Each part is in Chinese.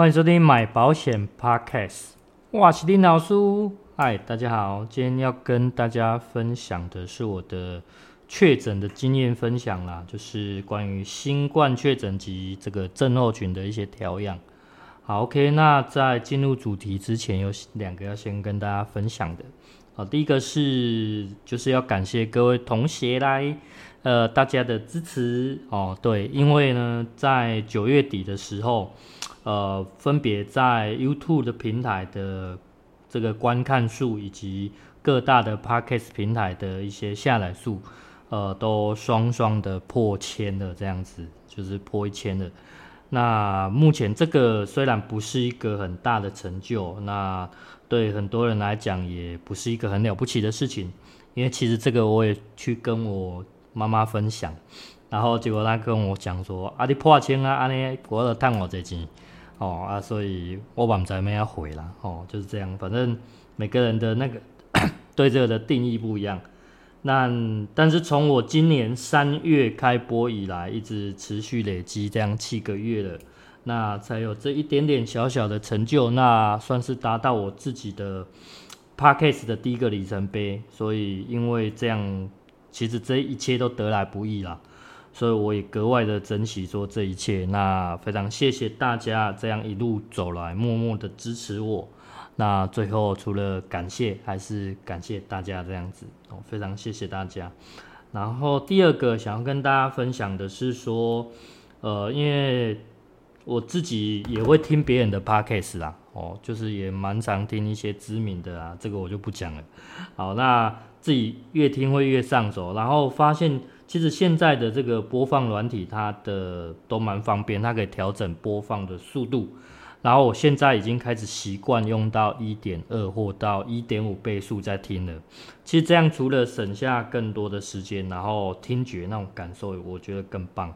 欢迎收听买保险 Podcast，我是林老师。嗨，大家好，今天要跟大家分享的是我的确诊的经验分享啦，就是关于新冠确诊及这个症候群的一些调养。好，OK，那在进入主题之前，有两个要先跟大家分享的。好，第一个是就是要感谢各位同学来。呃，大家的支持哦，对，因为呢，在九月底的时候，呃，分别在 YouTube 的平台的这个观看数以及各大的 Podcast 平台的一些下载数，呃，都双双的破千了，这样子就是破一千了。那目前这个虽然不是一个很大的成就，那对很多人来讲也不是一个很了不起的事情，因为其实这个我也去跟我。妈妈分享，然后结果他跟我讲说：“啊，你破千啊，安尼我要赚我这钱哦啊，所以我晚在没要回啦哦，就是这样。反正每个人的那个 对这个的定义不一样。那但是从我今年三月开播以来，一直持续累积这样七个月了，那才有这一点点小小的成就，那算是达到我自己的 Podcast 的第一个里程碑。所以因为这样。其实这一切都得来不易啦，所以我也格外的珍惜说这一切。那非常谢谢大家这样一路走来，默默的支持我。那最后除了感谢，还是感谢大家这样子哦，非常谢谢大家。然后第二个想要跟大家分享的是说，呃，因为我自己也会听别人的 podcast 啦，哦，就是也蛮常听一些知名的啊，这个我就不讲了。好，那。自己越听会越上手，然后发现其实现在的这个播放软体，它的都蛮方便，它可以调整播放的速度。然后我现在已经开始习惯用到一点二或到一点五倍速在听了。其实这样除了省下更多的时间，然后听觉那种感受，我觉得更棒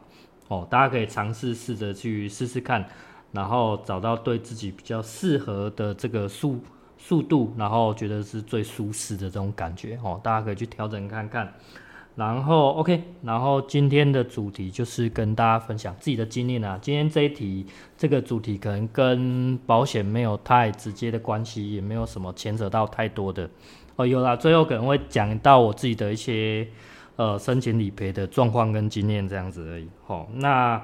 哦。大家可以尝试试着去试试看，然后找到对自己比较适合的这个速。速度，然后觉得是最舒适的这种感觉哦，大家可以去调整看看。然后 OK，然后今天的主题就是跟大家分享自己的经验啊。今天这一题这个主题可能跟保险没有太直接的关系，也没有什么牵扯到太多的哦。有啦，最后可能会讲到我自己的一些呃申请理赔的状况跟经验这样子而已。哦，那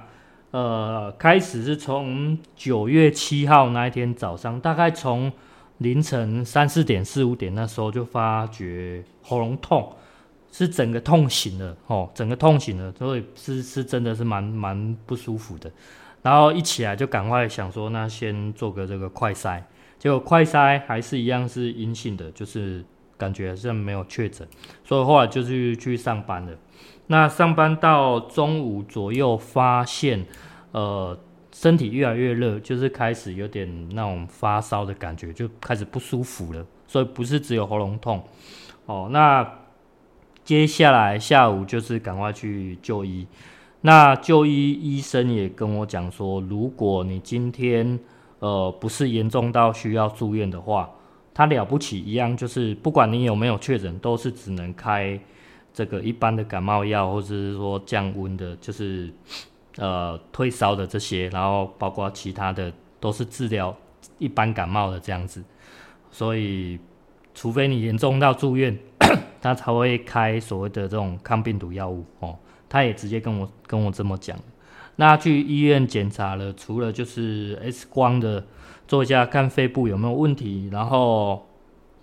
呃开始是从九月七号那一天早上，大概从。凌晨三四点、四五点那时候就发觉喉咙痛，是整个痛醒了哦，整个痛醒了，所以是是真的是蛮蛮不舒服的。然后一起来就赶快想说，那先做个这个快筛，结果快筛还是一样是阴性的，就是感觉是没有确诊，所以后来就去去上班了。那上班到中午左右，发现呃。身体越来越热，就是开始有点那种发烧的感觉，就开始不舒服了。所以不是只有喉咙痛哦。那接下来下午就是赶快去就医。那就医医生也跟我讲说，如果你今天呃不是严重到需要住院的话，他了不起一样，就是不管你有没有确诊，都是只能开这个一般的感冒药，或者是说降温的，就是。呃，退烧的这些，然后包括其他的，都是治疗一般感冒的这样子。所以，除非你严重到住院，他才会开所谓的这种抗病毒药物哦。他也直接跟我跟我这么讲。那去医院检查了，除了就是 X 光的做一下看肺部有没有问题，然后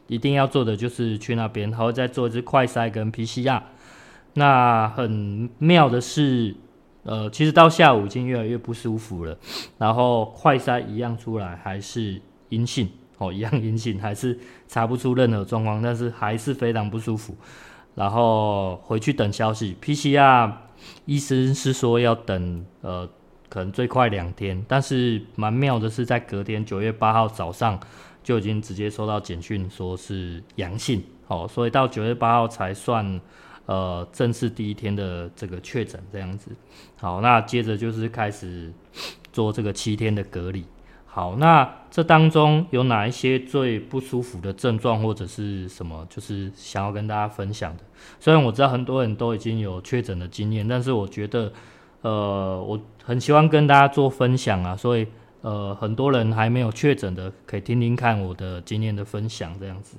一定要做的就是去那边，还会再做一次快筛跟 PCR。那很妙的是。呃，其实到下午已经越来越不舒服了，然后快筛一样出来还是阴性哦，一样阴性，还是查不出任何状况，但是还是非常不舒服。然后回去等消息，PCR 医生是说要等呃，可能最快两天，但是蛮妙的是在隔天九月八号早上就已经直接收到简讯说是阳性哦，所以到九月八号才算。呃，正式第一天的这个确诊这样子，好，那接着就是开始做这个七天的隔离。好，那这当中有哪一些最不舒服的症状或者是什么，就是想要跟大家分享的。虽然我知道很多人都已经有确诊的经验，但是我觉得，呃，我很希望跟大家做分享啊，所以呃很多人还没有确诊的，可以听听看我的经验的分享这样子。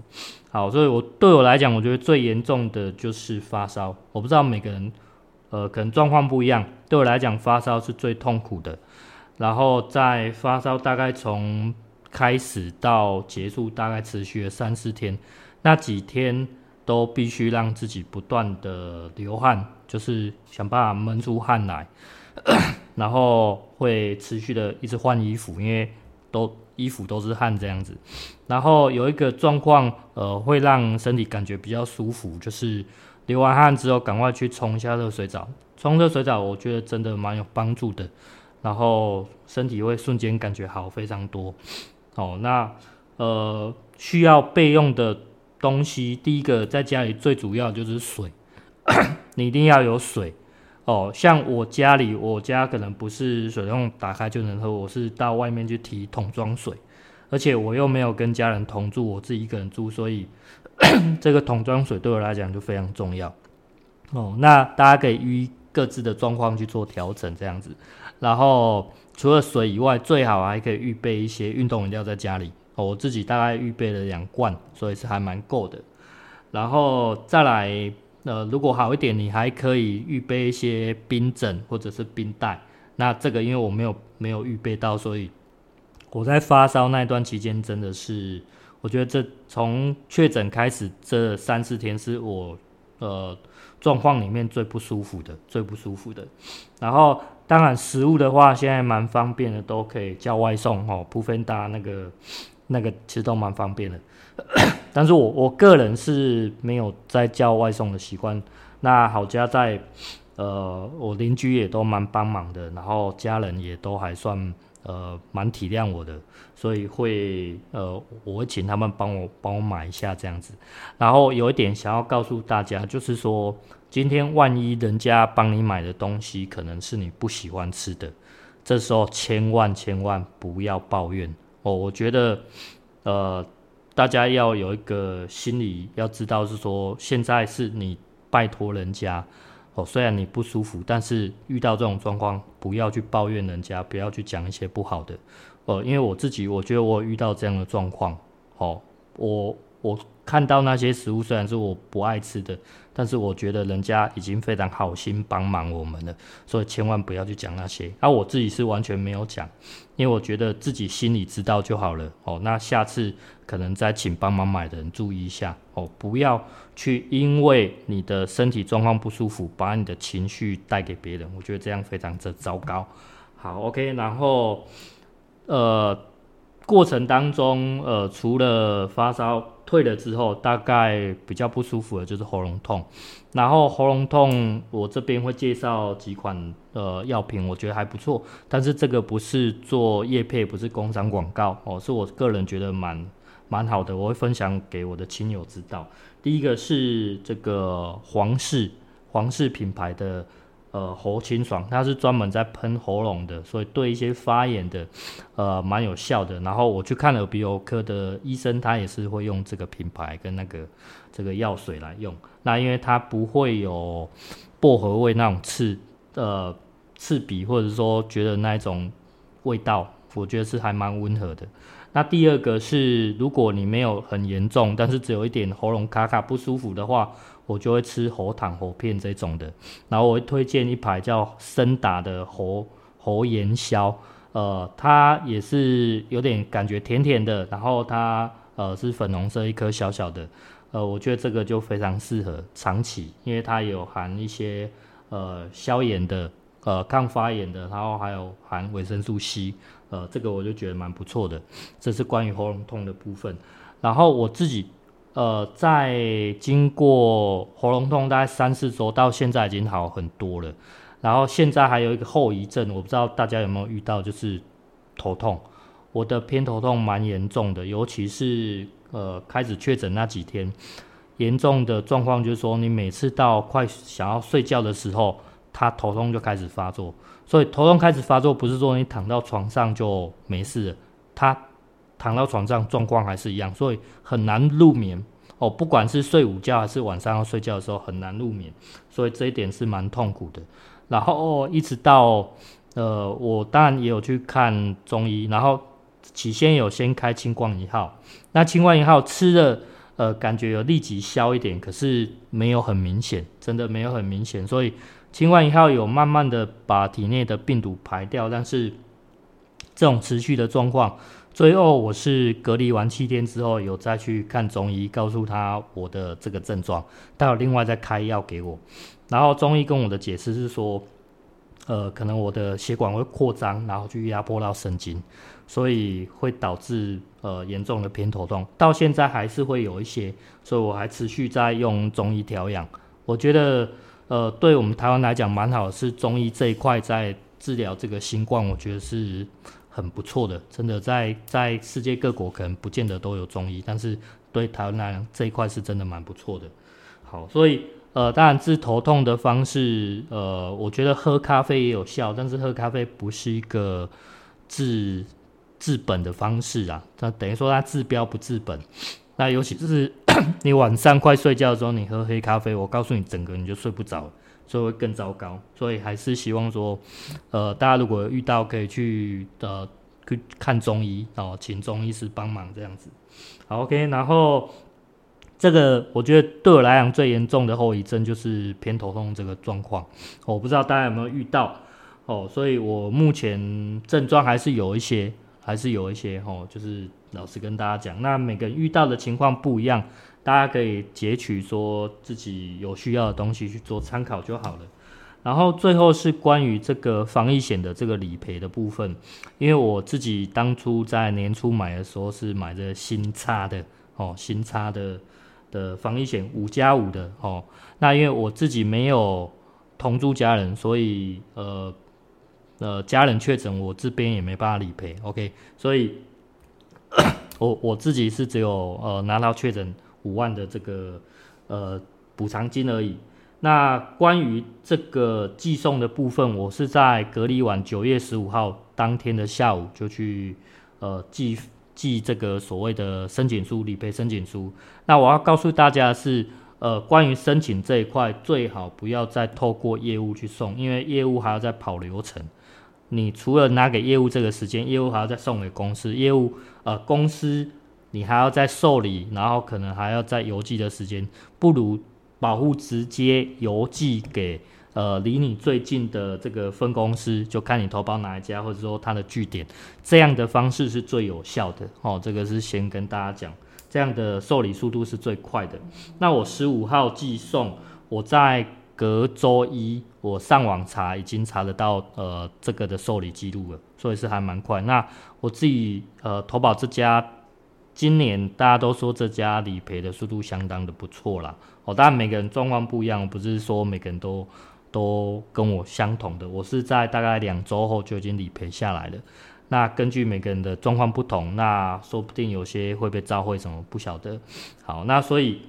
好，所以我对我来讲，我觉得最严重的就是发烧。我不知道每个人呃可能状况不一样，对我来讲发烧是最痛苦的。然后在发烧大概从开始到结束，大概持续了三四天，那几天都必须让自己不断的流汗，就是想办法闷出汗来，然后会持续的一直换衣服，因为都衣服都是汗这样子。然后有一个状况，呃，会让身体感觉比较舒服，就是流完汗之后赶快去冲一下热水澡，冲热水澡我觉得真的蛮有帮助的。然后身体会瞬间感觉好非常多，哦，那呃需要备用的东西，第一个在家里最主要就是水，你一定要有水，哦，像我家里，我家可能不是水龙打开就能喝，我是到外面去提桶装水，而且我又没有跟家人同住，我自己一个人住，所以 这个桶装水对我来讲就非常重要，哦，那大家可以依各自的状况去做调整，这样子。然后除了水以外，最好还可以预备一些运动饮料在家里。我自己大概预备了两罐，所以是还蛮够的。然后再来，呃，如果好一点，你还可以预备一些冰枕或者是冰袋。那这个因为我没有没有预备到，所以我在发烧那段期间真的是，我觉得这从确诊开始这三四天是我呃状况里面最不舒服的，最不舒服的。然后。当然，食物的话现在蛮方便的，都可以叫外送哦。foodpanda 那个那个其实都蛮方便的，但是我我个人是没有在叫外送的习惯。那好家在，呃，我邻居也都蛮帮忙的，然后家人也都还算呃蛮体谅我的，所以会呃我会请他们帮我帮我买一下这样子。然后有一点想要告诉大家，就是说。今天万一人家帮你买的东西可能是你不喜欢吃的，这时候千万千万不要抱怨哦。我觉得，呃，大家要有一个心理，要知道是说，现在是你拜托人家虽然你不舒服，但是遇到这种状况，不要去抱怨人家，不要去讲一些不好的呃。因为我自己，我觉得我遇到这样的状况，哦，我我看到那些食物，虽然是我不爱吃的。但是我觉得人家已经非常好心帮忙我们了，所以千万不要去讲那些。啊、我自己是完全没有讲，因为我觉得自己心里知道就好了。哦，那下次可能再请帮忙买的人注意一下哦，不要去因为你的身体状况不舒服，把你的情绪带给别人。我觉得这样非常的糟糕。好，OK，然后呃，过程当中呃，除了发烧。退了之后，大概比较不舒服的就是喉咙痛，然后喉咙痛，我这边会介绍几款呃药品，我觉得还不错，但是这个不是做业配，不是工商广告哦，是我个人觉得蛮蛮好的，我会分享给我的亲友知道。第一个是这个皇室皇室品牌的。呃，喉清爽，它是专门在喷喉咙的，所以对一些发炎的，呃，蛮有效的。然后我去看耳鼻喉科的医生，他也是会用这个品牌跟那个这个药水来用。那因为它不会有薄荷味那种刺，呃，刺鼻或者说觉得那一种味道，我觉得是还蛮温和的。那第二个是，如果你没有很严重，但是只有一点喉咙卡卡不舒服的话。我就会吃喉糖、喉片这种的，然后我会推荐一排叫森达的喉喉炎消，呃，它也是有点感觉甜甜的，然后它呃是粉红色一颗小小的，呃，我觉得这个就非常适合长期，因为它有含一些呃消炎的、呃抗发炎的，然后还有含维生素 C，呃，这个我就觉得蛮不错的。这是关于喉咙痛的部分，然后我自己。呃，在经过喉咙痛大概三四周，到现在已经好很多了。然后现在还有一个后遗症，我不知道大家有没有遇到，就是头痛。我的偏头痛蛮严重的，尤其是呃开始确诊那几天，严重的状况就是说，你每次到快想要睡觉的时候，他头痛就开始发作。所以头痛开始发作，不是说你躺到床上就没事了，他。躺到床上状况还是一样，所以很难入眠哦。不管是睡午觉还是晚上要睡觉的时候很难入眠，所以这一点是蛮痛苦的。然后一直到呃，我当然也有去看中医，然后起先有先开清光一号，那清光一号吃了，呃，感觉有立即消一点，可是没有很明显，真的没有很明显，所以清冠一号有慢慢的把体内的病毒排掉，但是这种持续的状况。最后我是隔离完七天之后，有再去看中医，告诉他我的这个症状，他有另外再开药给我。然后中医跟我的解释是说，呃，可能我的血管会扩张，然后去压迫到神经，所以会导致呃严重的偏头痛。到现在还是会有一些，所以我还持续在用中医调养。我觉得呃，对我们台湾来讲蛮好，是中医这一块在治疗这个新冠，我觉得是。很不错的，真的在在世界各国可能不见得都有中医，但是对台湾来讲这一块是真的蛮不错的。好，所以呃，当然治头痛的方式，呃，我觉得喝咖啡也有效，但是喝咖啡不是一个治治本的方式啊。那等于说它治标不治本。那尤其是 你晚上快睡觉的时候，你喝黑咖啡，我告诉你，整个你就睡不着。所以会更糟糕，所以还是希望说，呃，大家如果遇到可以去呃去看中医哦，请中医师帮忙这样子。好，OK，然后这个我觉得对我来讲最严重的后遗症就是偏头痛这个状况，我不知道大家有没有遇到哦，所以我目前症状还是有一些，还是有一些哦，就是老实跟大家讲，那每个人遇到的情况不一样。大家可以截取说自己有需要的东西去做参考就好了。然后最后是关于这个防疫险的这个理赔的部分，因为我自己当初在年初买的时候是买的新差的哦，新差的的防疫险五加五的哦。那因为我自己没有同住家人，所以呃呃家人确诊，我这边也没办法理赔。OK，所以 我我自己是只有呃拿到确诊。五万的这个呃补偿金而已。那关于这个寄送的部分，我是在隔离完九月十五号当天的下午就去呃寄寄这个所谓的申请书理赔申请书。那我要告诉大家的是，呃，关于申请这一块，最好不要再透过业务去送，因为业务还要再跑流程。你除了拿给业务这个时间，业务还要再送给公司，业务呃公司。你还要再受理，然后可能还要再邮寄的时间，不如保护直接邮寄给呃离你最近的这个分公司，就看你投保哪一家，或者说它的据点，这样的方式是最有效的哦。这个是先跟大家讲，这样的受理速度是最快的。那我十五号寄送，我在隔周一我上网查，已经查得到呃这个的受理记录了，所以是还蛮快。那我自己呃投保这家。今年大家都说这家理赔的速度相当的不错啦。哦，当然每个人状况不一样，不是说每个人都都跟我相同的。我是在大概两周后就已经理赔下来了。那根据每个人的状况不同，那说不定有些会被召回什么不晓得。好，那所以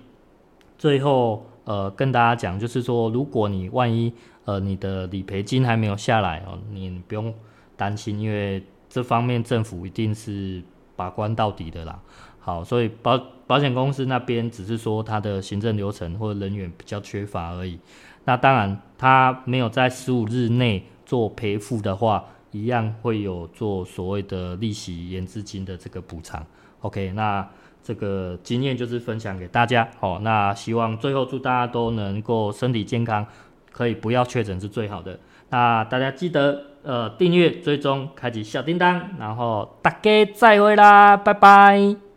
最后呃跟大家讲，就是说如果你万一呃你的理赔金还没有下来哦，你不用担心，因为这方面政府一定是。把关到底的啦，好，所以保保险公司那边只是说他的行政流程或者人员比较缺乏而已。那当然，他没有在十五日内做赔付的话，一样会有做所谓的利息延滞金的这个补偿。OK，那这个经验就是分享给大家。好，那希望最后祝大家都能够身体健康，可以不要确诊是最好的。那大家记得。呃，订阅、追踪、开启小叮当，然后大家再会啦，拜拜。